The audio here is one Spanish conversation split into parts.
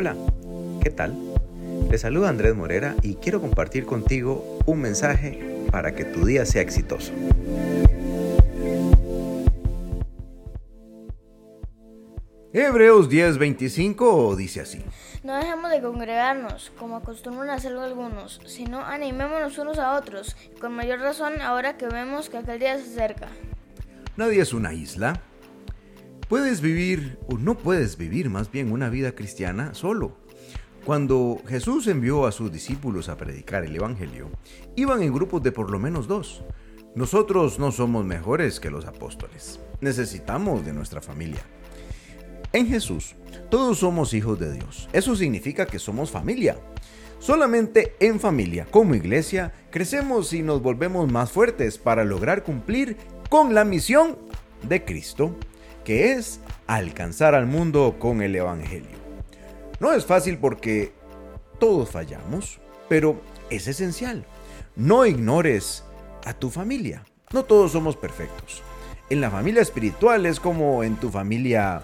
Hola, ¿qué tal? Te saluda Andrés Morera y quiero compartir contigo un mensaje para que tu día sea exitoso. Hebreos 10:25 dice así. No dejemos de congregarnos, como acostumbran hacerlo algunos, sino animémonos unos a otros, con mayor razón ahora que vemos que aquel día se acerca. Nadie es una isla. Puedes vivir, o no puedes vivir más bien una vida cristiana solo. Cuando Jesús envió a sus discípulos a predicar el Evangelio, iban en grupos de por lo menos dos. Nosotros no somos mejores que los apóstoles. Necesitamos de nuestra familia. En Jesús, todos somos hijos de Dios. Eso significa que somos familia. Solamente en familia, como iglesia, crecemos y nos volvemos más fuertes para lograr cumplir con la misión de Cristo, que es alcanzar al mundo con el Evangelio. No es fácil porque todos fallamos, pero es esencial. No ignores a tu familia. No todos somos perfectos. En la familia espiritual es como en tu familia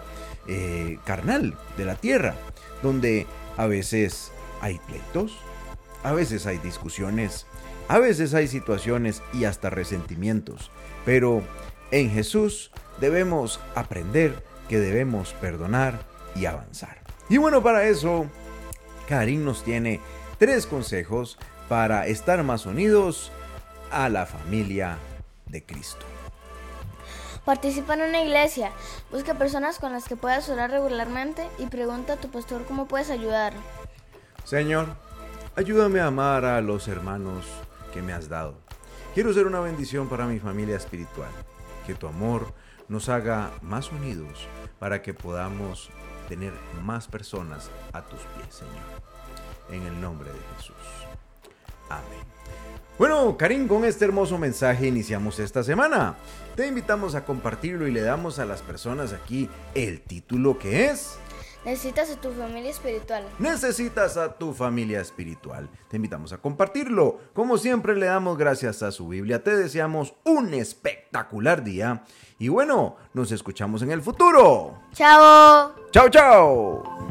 eh, carnal de la tierra, donde a veces hay pleitos, a veces hay discusiones, a veces hay situaciones y hasta resentimientos. Pero en Jesús debemos aprender que debemos perdonar y avanzar. Y bueno, para eso, Karim nos tiene tres consejos para estar más unidos a la familia de Cristo. Participa en una iglesia, busca personas con las que puedas orar regularmente y pregunta a tu pastor cómo puedes ayudar. Señor, ayúdame a amar a los hermanos me has dado. Quiero ser una bendición para mi familia espiritual. Que tu amor nos haga más unidos para que podamos tener más personas a tus pies, Señor. En el nombre de Jesús. Amén. Bueno, Karim, con este hermoso mensaje iniciamos esta semana. Te invitamos a compartirlo y le damos a las personas aquí el título que es... Necesitas a tu familia espiritual. Necesitas a tu familia espiritual. Te invitamos a compartirlo. Como siempre le damos gracias a su Biblia. Te deseamos un espectacular día. Y bueno, nos escuchamos en el futuro. Chao. Chao, chao.